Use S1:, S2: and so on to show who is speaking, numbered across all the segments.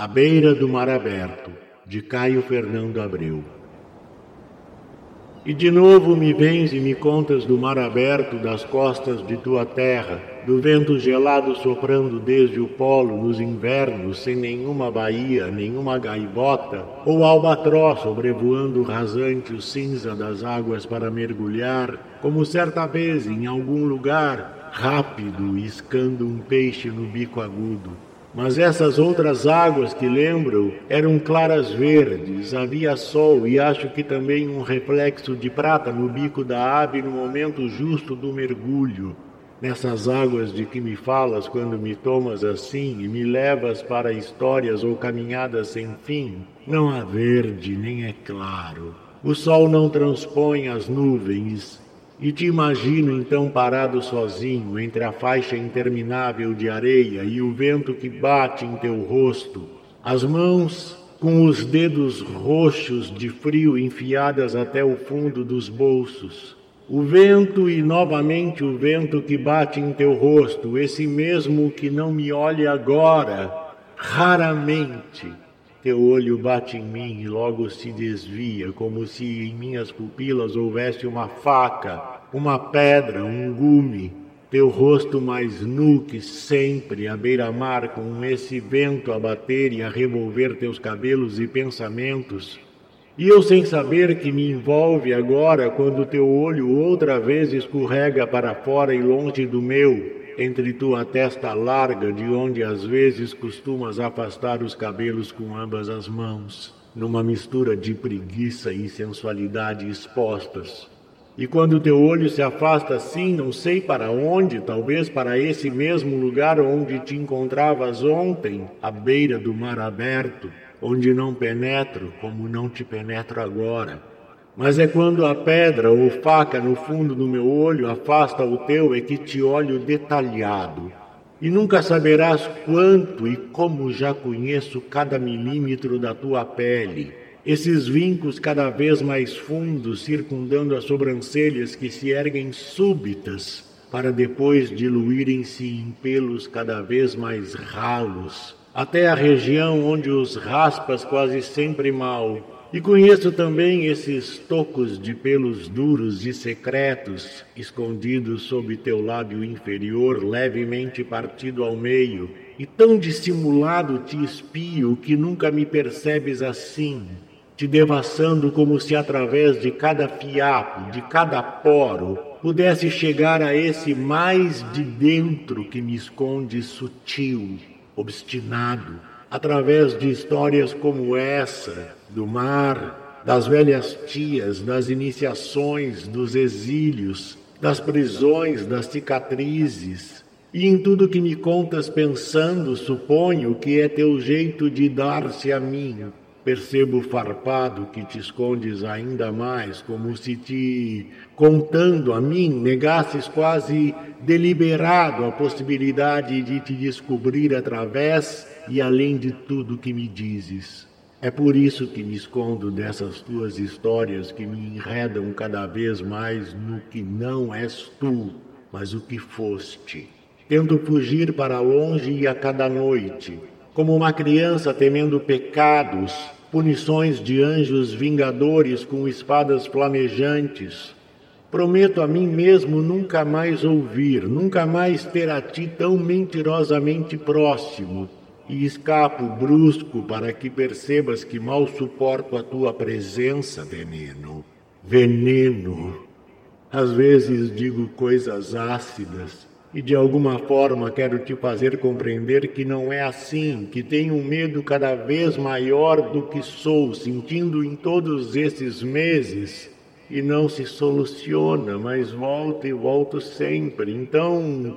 S1: À beira do mar aberto, de Caio Fernando Abreu. E de novo me vens e me contas do mar aberto, das costas de tua terra, do vento gelado soprando desde o polo nos invernos, sem nenhuma baía, nenhuma gaivota, ou albatroz sobrevoando rasante o cinza das águas para mergulhar, como certa vez em algum lugar, rápido, iscando um peixe no bico agudo. Mas essas outras águas que lembro eram claras verdes, havia sol e acho que também um reflexo de prata no bico da ave no momento justo do mergulho. Nessas águas de que me falas quando me tomas assim e me levas para histórias ou caminhadas sem fim, não há verde nem é claro. O sol não transpõe as nuvens e te imagino então parado sozinho entre a faixa interminável de areia e o vento que bate em teu rosto, as mãos com os dedos roxos de frio enfiadas até o fundo dos bolsos. O vento e novamente o vento que bate em teu rosto, esse mesmo que não me olha agora, raramente. Teu olho bate em mim e logo se desvia, como se em minhas pupilas houvesse uma faca, uma pedra, um gume. Teu rosto mais nu que sempre, à beira-mar, com esse vento a bater e a revolver teus cabelos e pensamentos. E eu sem saber que me envolve agora quando teu olho outra vez escorrega para fora e longe do meu, entre tua testa larga, de onde às vezes costumas afastar os cabelos com ambas as mãos, numa mistura de preguiça e sensualidade expostas. E quando teu olho se afasta assim, não sei para onde, talvez para esse mesmo lugar onde te encontravas ontem, à beira do mar aberto, onde não penetro como não te penetro agora mas é quando a pedra ou faca no fundo do meu olho afasta o teu é que te olho detalhado. E nunca saberás quanto e como já conheço cada milímetro da tua pele. Esses vincos cada vez mais fundos circundando as sobrancelhas que se erguem súbitas para depois diluírem-se em pelos cada vez mais ralos, até a região onde os raspas quase sempre mal e conheço também esses tocos de pelos duros e secretos, escondidos sob teu lábio inferior, levemente partido ao meio, e tão dissimulado te espio que nunca me percebes assim, te devassando como se através de cada fiapo, de cada poro, pudesse chegar a esse mais de dentro que me esconde sutil, obstinado, através de histórias como essa, do mar, das velhas tias, das iniciações, dos exílios, das prisões, das cicatrizes. E em tudo que me contas pensando, suponho que é teu jeito de dar-se a mim. Percebo farpado que te escondes ainda mais, como se te, contando a mim, negasses quase deliberado a possibilidade de te descobrir através e além de tudo que me dizes. É por isso que me escondo dessas tuas histórias que me enredam cada vez mais no que não és tu, mas o que foste. Tento fugir para longe e a cada noite, como uma criança temendo pecados, punições de anjos vingadores com espadas flamejantes. Prometo a mim mesmo nunca mais ouvir, nunca mais ter a ti tão mentirosamente próximo, e escapo brusco para que percebas que mal suporto a tua presença, veneno. Veneno. Às vezes digo coisas ácidas e de alguma forma quero te fazer compreender que não é assim, que tenho um medo cada vez maior do que sou, sentindo em todos esses meses e não se soluciona, mas volta e volto sempre. Então,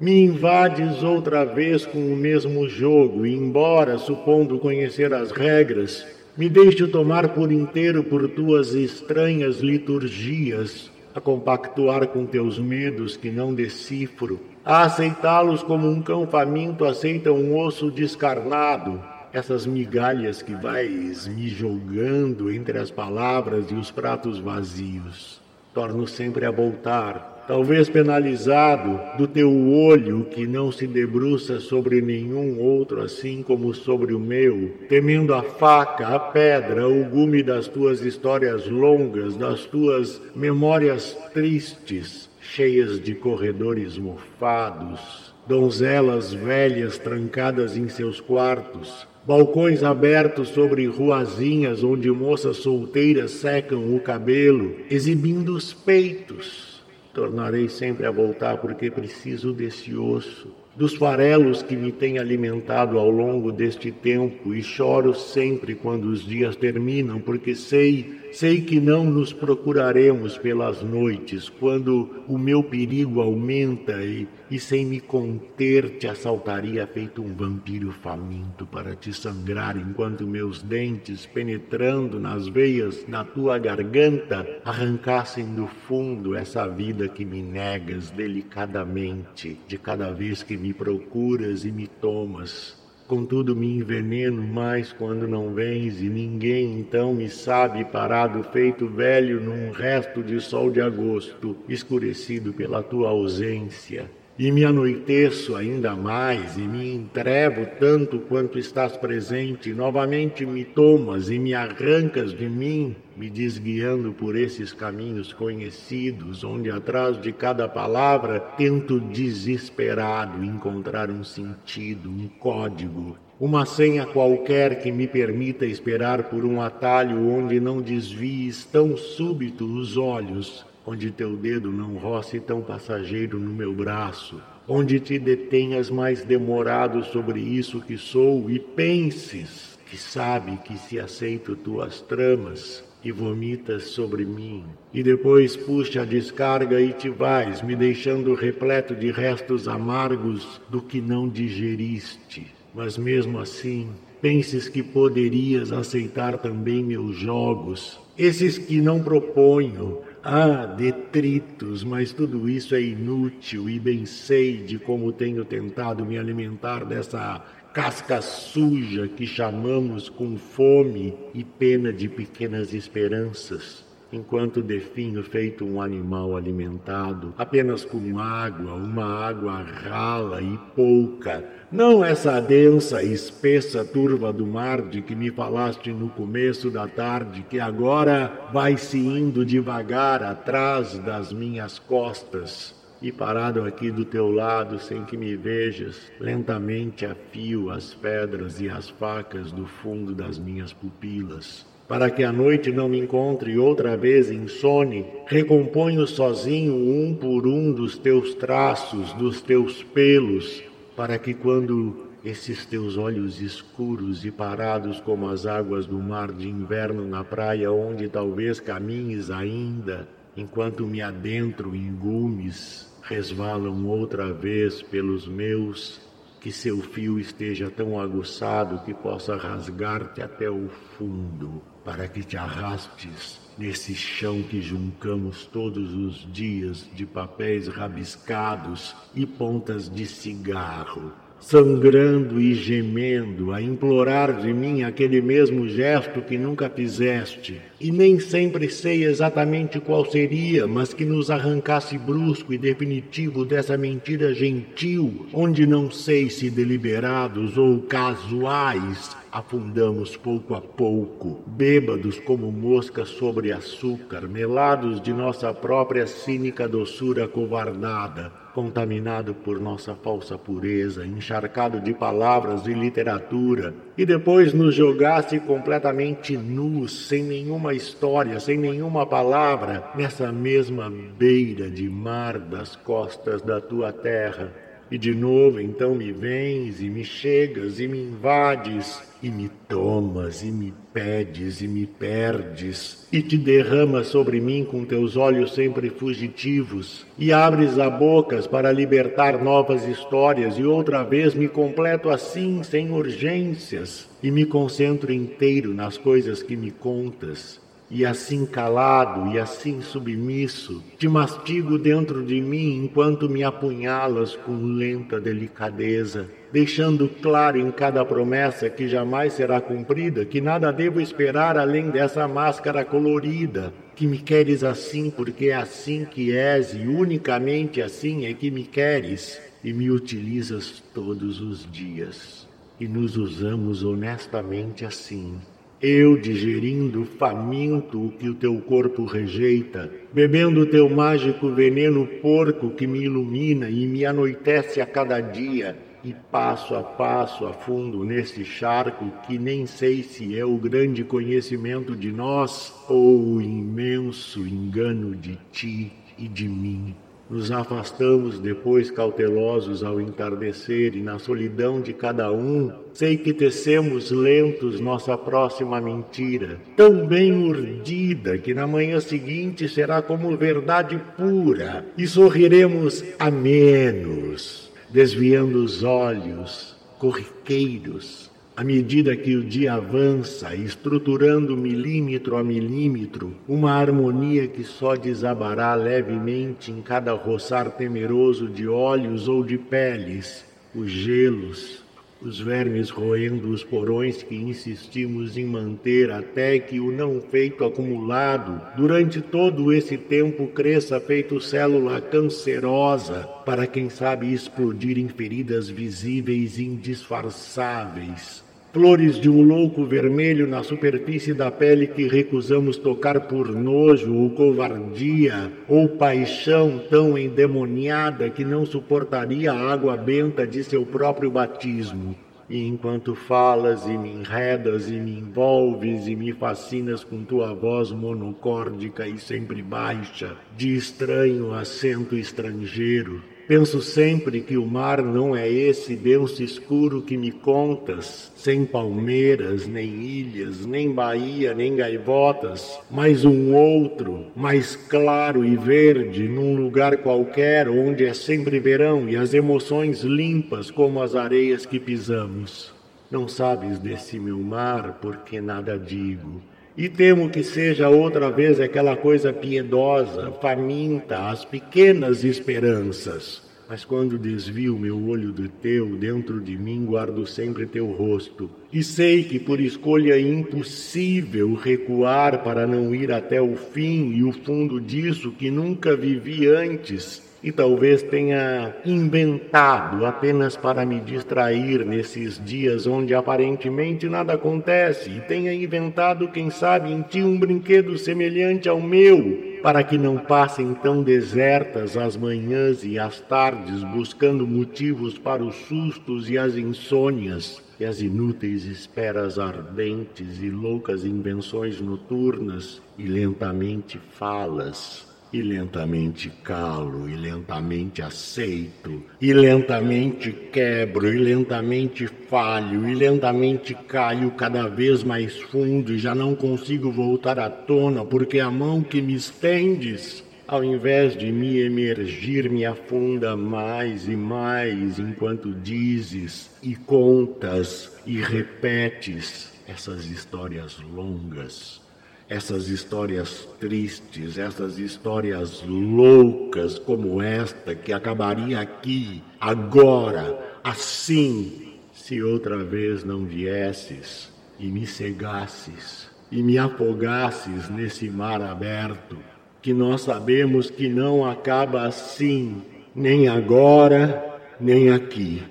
S1: me invades outra vez com o mesmo jogo, e embora, supondo conhecer as regras, me deixo tomar por inteiro por tuas estranhas liturgias, a compactuar com teus medos que não decifro, a aceitá-los como um cão faminto aceita um osso descarnado, essas migalhas que vais me jogando entre as palavras e os pratos vazios. Torno sempre a voltar, talvez penalizado do teu olho que não se debruça sobre nenhum outro assim como sobre o meu, temendo a faca, a pedra, o gume das tuas histórias longas, das tuas memórias tristes, cheias de corredores mofados, donzelas velhas trancadas em seus quartos, balcões abertos sobre ruazinhas onde moças solteiras secam o cabelo, exibindo os peitos Tornarei sempre a voltar porque preciso desse osso, dos farelos que me têm alimentado ao longo deste tempo e choro sempre quando os dias terminam, porque sei Sei que não nos procuraremos pelas noites, quando o meu perigo aumenta e, e sem me conter te assaltaria feito um vampiro faminto para te sangrar enquanto meus dentes, penetrando nas veias da tua garganta, arrancassem do fundo essa vida que me negas delicadamente de cada vez que me procuras e me tomas. Contudo, me enveneno mais quando não vens, e ninguém então me sabe parado, feito velho num resto de sol de agosto, escurecido pela tua ausência e me anoiteço ainda mais e me entrevo tanto quanto estás presente, novamente me tomas e me arrancas de mim, me desguiando por esses caminhos conhecidos, onde atrás de cada palavra tento desesperado encontrar um sentido, um código, uma senha qualquer que me permita esperar por um atalho onde não desvies tão súbito os olhos onde teu dedo não roce tão passageiro no meu braço, onde te detenhas mais demorado sobre isso que sou e penses que sabe que se aceito tuas tramas e vomitas sobre mim, e depois puxa a descarga e te vais, me deixando repleto de restos amargos do que não digeriste. Mas mesmo assim, penses que poderias aceitar também meus jogos, esses que não proponho, ah, detritos, mas tudo isso é inútil e bem sei de como tenho tentado me alimentar dessa casca suja que chamamos com fome e pena de pequenas esperanças enquanto definho feito um animal alimentado, apenas com água, uma água rala e pouca, não essa densa, espessa turva do mar de que me falaste no começo da tarde, que agora vai se indo devagar atrás das minhas costas. E parado aqui do teu lado, sem que me vejas, lentamente afio as pedras e as facas do fundo das minhas pupilas para que a noite não me encontre outra vez insone, recomponho sozinho um por um dos teus traços, dos teus pelos, para que quando esses teus olhos escuros e parados como as águas do mar de inverno na praia onde talvez caminhes ainda, enquanto me adentro em gumes, resvalam outra vez pelos meus que seu fio esteja tão aguçado que possa rasgar-te até o fundo, para que te arrastes nesse chão que juncamos todos os dias de papéis rabiscados e pontas de cigarro sangrando e gemendo, a implorar de mim aquele mesmo gesto que nunca fizeste, e nem sempre sei exatamente qual seria, mas que nos arrancasse brusco e definitivo dessa mentira gentil, onde não sei se deliberados ou casuais afundamos pouco a pouco, bêbados como moscas sobre açúcar, melados de nossa própria cínica doçura covardada, contaminado por nossa falsa pureza, encharcado de palavras e literatura, e depois nos jogasse completamente nus, sem nenhuma história, sem nenhuma palavra, nessa mesma beira de mar das costas da tua terra. E de novo então me vens e me chegas e me invades e me tomas, e me pedes, e me perdes, e te derramas sobre mim com teus olhos sempre fugitivos, e abres a bocas para libertar novas histórias, e outra vez me completo assim, sem urgências, e me concentro inteiro nas coisas que me contas, e assim calado e assim submisso, te mastigo dentro de mim enquanto me apunhalas com lenta delicadeza, deixando claro em cada promessa que jamais será cumprida, que nada devo esperar além dessa máscara colorida, que me queres assim porque é assim que és e unicamente assim é que me queres e me utilizas todos os dias. E nos usamos honestamente assim eu digerindo faminto o que o teu corpo rejeita, bebendo o teu mágico veneno porco que me ilumina e me anoitece a cada dia, e passo a passo afundo nesse charco que nem sei se é o grande conhecimento de nós ou o imenso engano de ti e de mim. Nos afastamos depois cautelosos ao entardecer e na solidão de cada um, sei que tecemos lentos nossa próxima mentira, tão bem urdida que na manhã seguinte será como verdade pura, e sorriremos a menos, desviando os olhos corriqueiros à medida que o dia avança, estruturando milímetro a milímetro uma harmonia que só desabará levemente em cada roçar temeroso de olhos ou de peles, os gelos, os vermes roendo os porões que insistimos em manter até que o não feito acumulado durante todo esse tempo cresça feito célula cancerosa para quem sabe explodir em feridas visíveis e indisfarçáveis flores de um louco vermelho na superfície da pele que recusamos tocar por nojo ou covardia ou paixão tão endemoniada que não suportaria a água benta de seu próprio batismo. E enquanto falas e me enredas e me envolves e me fascinas com tua voz monocórdica e sempre baixa, de estranho acento estrangeiro, Penso sempre que o mar não é esse denso escuro que me contas, sem palmeiras, nem ilhas, nem baía, nem gaivotas, mas um outro, mais claro e verde, num lugar qualquer onde é sempre verão e as emoções limpas como as areias que pisamos. Não sabes desse meu mar porque nada digo. E temo que seja outra vez aquela coisa piedosa, faminta, as pequenas esperanças. Mas quando desvio meu olho do teu, dentro de mim guardo sempre teu rosto. E sei que por escolha é impossível recuar para não ir até o fim e o fundo disso que nunca vivi antes e talvez tenha inventado apenas para me distrair nesses dias onde aparentemente nada acontece, e tenha inventado, quem sabe, em ti um brinquedo semelhante ao meu, para que não passem tão desertas as manhãs e as tardes buscando motivos para os sustos e as insônias e as inúteis esperas ardentes e loucas invenções noturnas e lentamente falas e lentamente calo, e lentamente aceito, e lentamente quebro, e lentamente falho, e lentamente caio cada vez mais fundo e já não consigo voltar à tona, porque a mão que me estendes, ao invés de me emergir, me afunda mais e mais enquanto dizes e contas e repetes essas histórias longas essas histórias tristes, essas histórias loucas como esta que acabaria aqui, agora, assim, se outra vez não viesses e me cegasses e me afogasses nesse mar aberto, que nós sabemos que não acaba assim, nem agora, nem aqui.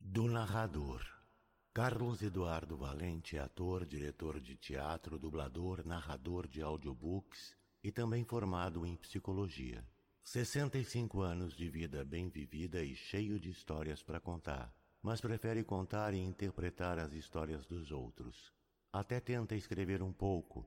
S2: Do narrador. Carlos Eduardo Valente ator, diretor de teatro, dublador, narrador de audiobooks e também formado em psicologia. 65 anos de vida bem vivida e cheio de histórias para contar, mas prefere contar e interpretar as histórias dos outros. Até tenta escrever um pouco,